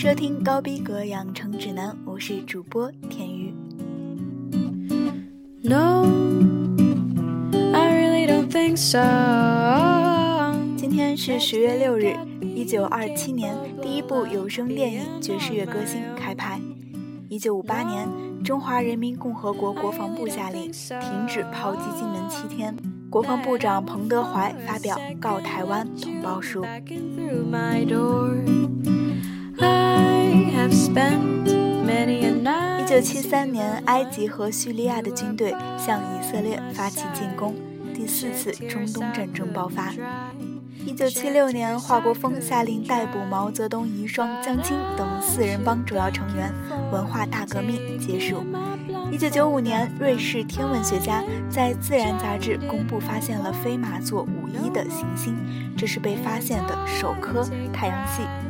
收听高逼格养成指南，我是主播田鱼。No, I really don't think so. 今天是十月六日，一九二七年，第一部有声电影《爵士乐歌星》开拍。一九五八年，中华人民共和国国防部下令停止炮击金门七天。国防部长彭德怀发表告台湾同胞书。一九七三年，埃及和叙利亚的军队向以色列发起进攻，第四次中东战争爆发。一九七六年，华国锋下令逮捕毛泽东遗孀江青等四人帮主要成员，文化大革命结束。一九九五年，瑞士天文学家在《自然》杂志公布发现了飞马座五一的行星，这是被发现的首颗太阳系以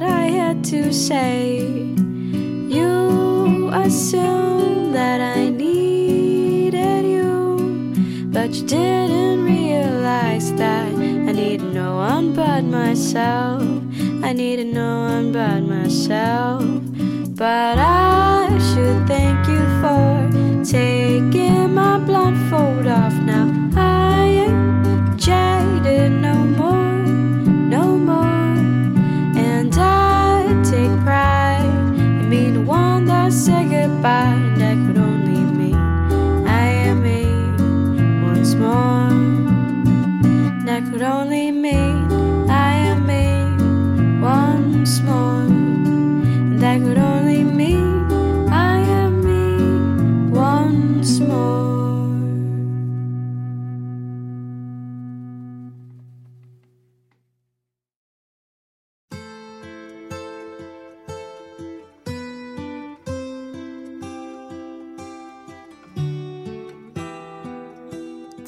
what I had to say. You assumed that I needed you, but you didn't realize that I needed no one but myself. I needed no one but myself. But I should thank you for taking my blindfold off now. I ain't jaded no more. say goodbye, that could only mean I am me once more. That could only mean I am me once more. And that could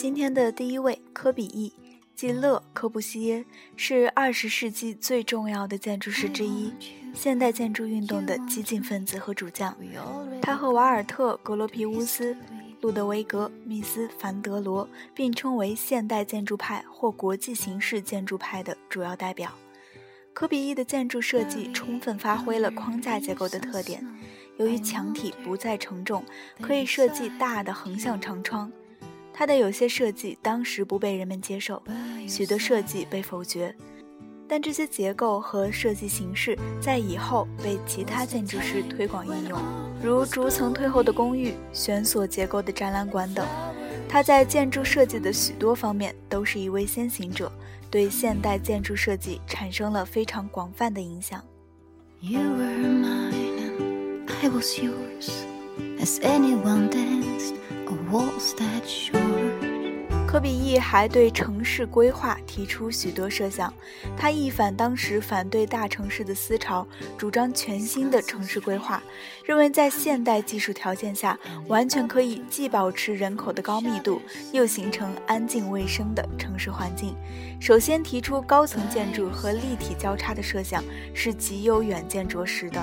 今天的第一位，科比 E，即勒·科布西耶，是二十世纪最重要的建筑师之一，现代建筑运动的激进分子和主将。他和瓦尔特·格罗皮乌斯。路德维格·密斯·凡德罗并称为现代建筑派或国际形式建筑派的主要代表。科比一的建筑设计充分发挥了框架结构的特点。由于墙体不再承重，可以设计大的横向长窗。他的有些设计当时不被人们接受，许多设计被否决。但这些结构和设计形式在以后被其他建筑师推广应用，如逐层退后的公寓、悬索结构的展览馆等。他在建筑设计的许多方面都是一位先行者，对现代建筑设计产生了非常广泛的影响 you were mine i was yours as anyone dares。科比意还对城市规划提出许多设想，他一反当时反对大城市的思潮，主张全新的城市规划，认为在现代技术条件下，完全可以既保持人口的高密度，又形成安静卫生的城市环境。首先提出高层建筑和立体交叉的设想，是极有远见卓识的。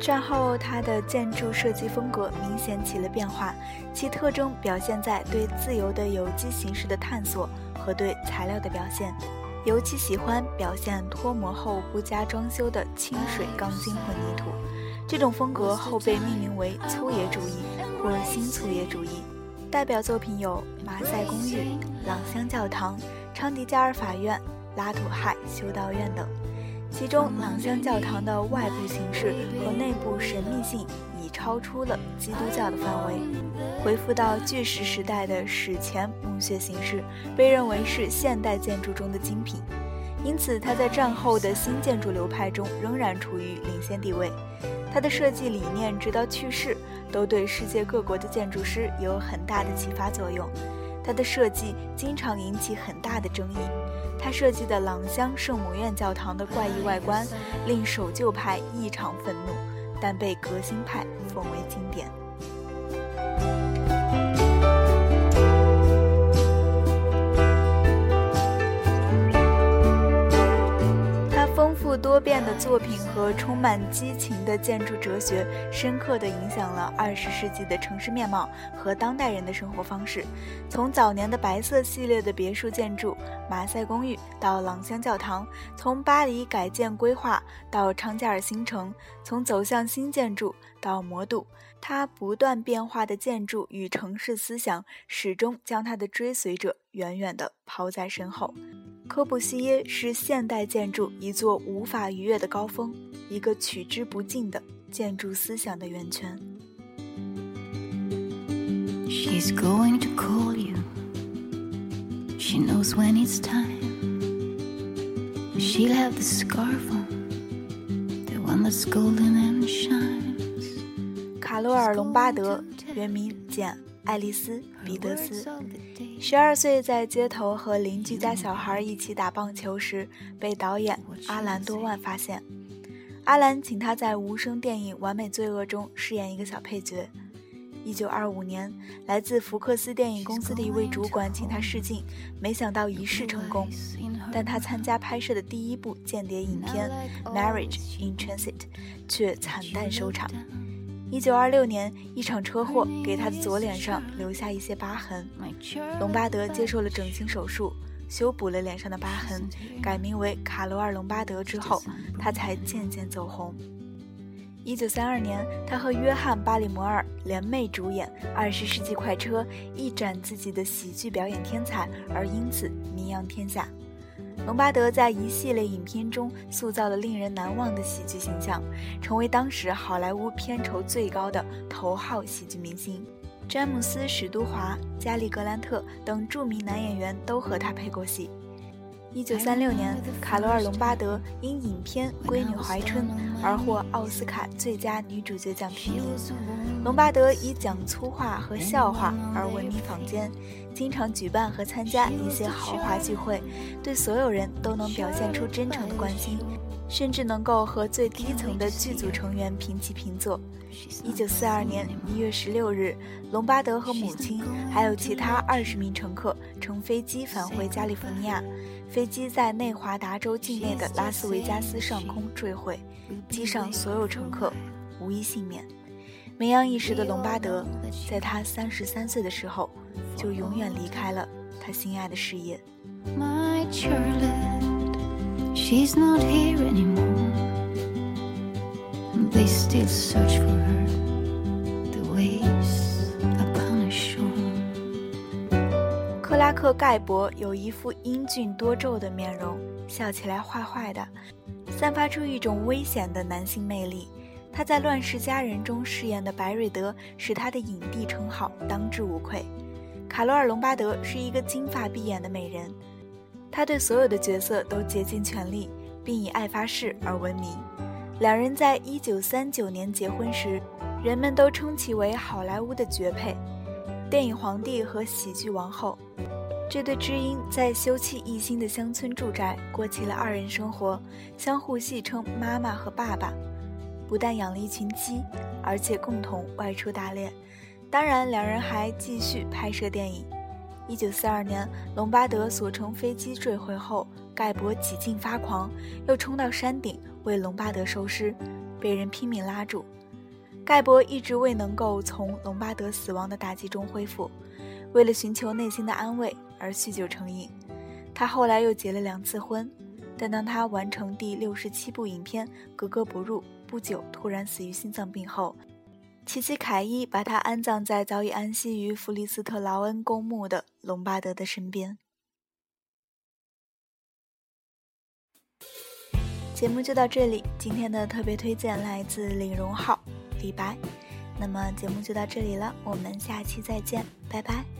战后，它的建筑设计风格明显起了变化，其特征表现在对自由的有机形式的探索和对材料的表现，尤其喜欢表现脱模后不加装修的清水钢筋混凝土。这种风格后被命名为粗野主义或新粗野主义。代表作品有马赛公寓、朗香教堂、昌迪加尔法院、拉土亥修道院等。其中朗香教堂的外部形式和内部神秘性已超出了基督教的范围，恢复到巨石时代的史前墓穴形式，被认为是现代建筑中的精品。因此，它在战后的新建筑流派中仍然处于领先地位。它的设计理念直到去世都对世界各国的建筑师有很大的启发作用。它的设计经常引起很大的争议。他设计的朗香圣母院教堂的怪异外观令守旧派异常愤怒，但被革新派奉为经典。他丰富多变的作品和充满激情的建筑哲学，深刻地影响了二十世纪的城市面貌和当代人的生活方式。从早年的白色系列的别墅建筑马赛公寓到朗香教堂，从巴黎改建规划到昌加尔新城，从走向新建筑到魔都，它不断变化的建筑与城市思想，始终将它的追随者远远地抛在身后。科布西耶是现代建筑一座无法逾越的高峰，一个取之不尽的建筑思想的源泉。She's going to call you. She knows when it's time. She'll have the scarf on, the one the golden and shine. 卡罗尔·隆巴德，原名简·爱丽丝·彼得斯。十二岁在街头和邻居家小孩一起打棒球时，被导演阿兰多万发现。阿兰请他在无声电影《完美罪恶》中饰演一个小配角。一九二五年，来自福克斯电影公司的一位主管请他试镜，没想到一试成功。但他参加拍摄的第一部间谍影片《Marriage in Transit》却惨淡收场。一九二六年，一场车祸给他的左脸上留下一些疤痕。隆巴德接受了整形手术，修补了脸上的疤痕，改名为卡罗尔·隆巴德之后，他才渐渐走红。一九三二年，他和约翰·巴里摩尔联袂主演《二十世纪快车》，一展自己的喜剧表演天才，而因此名扬天下。隆巴德在一系列影片中塑造了令人难忘的喜剧形象，成为当时好莱坞片酬最高的头号喜剧明星。詹姆斯·史都华、加里·格兰特等著名男演员都和他配过戏。一九三六年，卡罗尔·隆巴德因影片《闺女怀春》而获奥斯卡最佳女主角奖提名。隆巴德以讲粗话和笑话而闻名坊间，经常举办和参加一些豪华聚会，对所有人都能表现出真诚的关心，甚至能够和最低层的剧组成员平起平坐。一九四二年一月十六日，隆巴德和母亲还有其他二十名乘客乘飞机返回加利福尼亚。飞机在内华达州境内的拉斯维加斯上空坠毁，机上所有乘客无一幸免。名扬一时的隆巴德，在他三十三岁的时候，就永远离开了他心爱的事业。She's not here anymore. They still search for her. The waves upon the shore. 克拉克盖博有一副英俊多皱的面容，笑起来坏坏的，散发出一种危险的男性魅力。他在《乱世佳人》中饰演的白瑞德，使他的影帝称号当之无愧。卡罗尔·隆巴德是一个金发碧眼的美人。他对所有的角色都竭尽全力，并以爱发誓而闻名。两人在一九三九年结婚时，人们都称其为好莱坞的绝配，电影皇帝和喜剧王后。这对知音在休憩一新的乡村住宅过起了二人生活，相互戏称妈妈和爸爸。不但养了一群鸡，而且共同外出打猎。当然，两人还继续拍摄电影。一九四二年，隆巴德所乘飞机坠毁后，盖博几近发狂，又冲到山顶为隆巴德收尸，被人拼命拉住。盖博一直未能够从隆巴德死亡的打击中恢复。为了寻求内心的安慰而酗酒成瘾，他后来又结了两次婚，但当他完成第六十七部影片《格格不入》不久，突然死于心脏病后，琪琪凯伊把他安葬在早已安息于弗里斯特劳恩公墓的隆巴德的身边。节目就到这里，今天的特别推荐来自李荣浩，《李白》。那么节目就到这里了，我们下期再见，拜拜。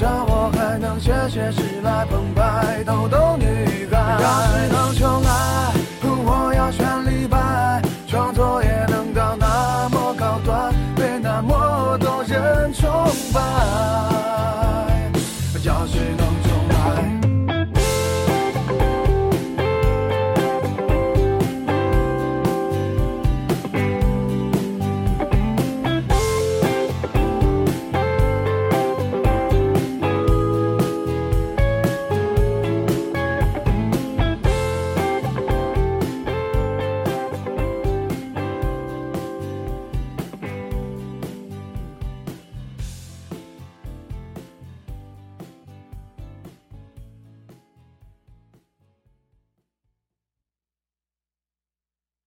写诗来澎湃逗逗女孩，要是能重来。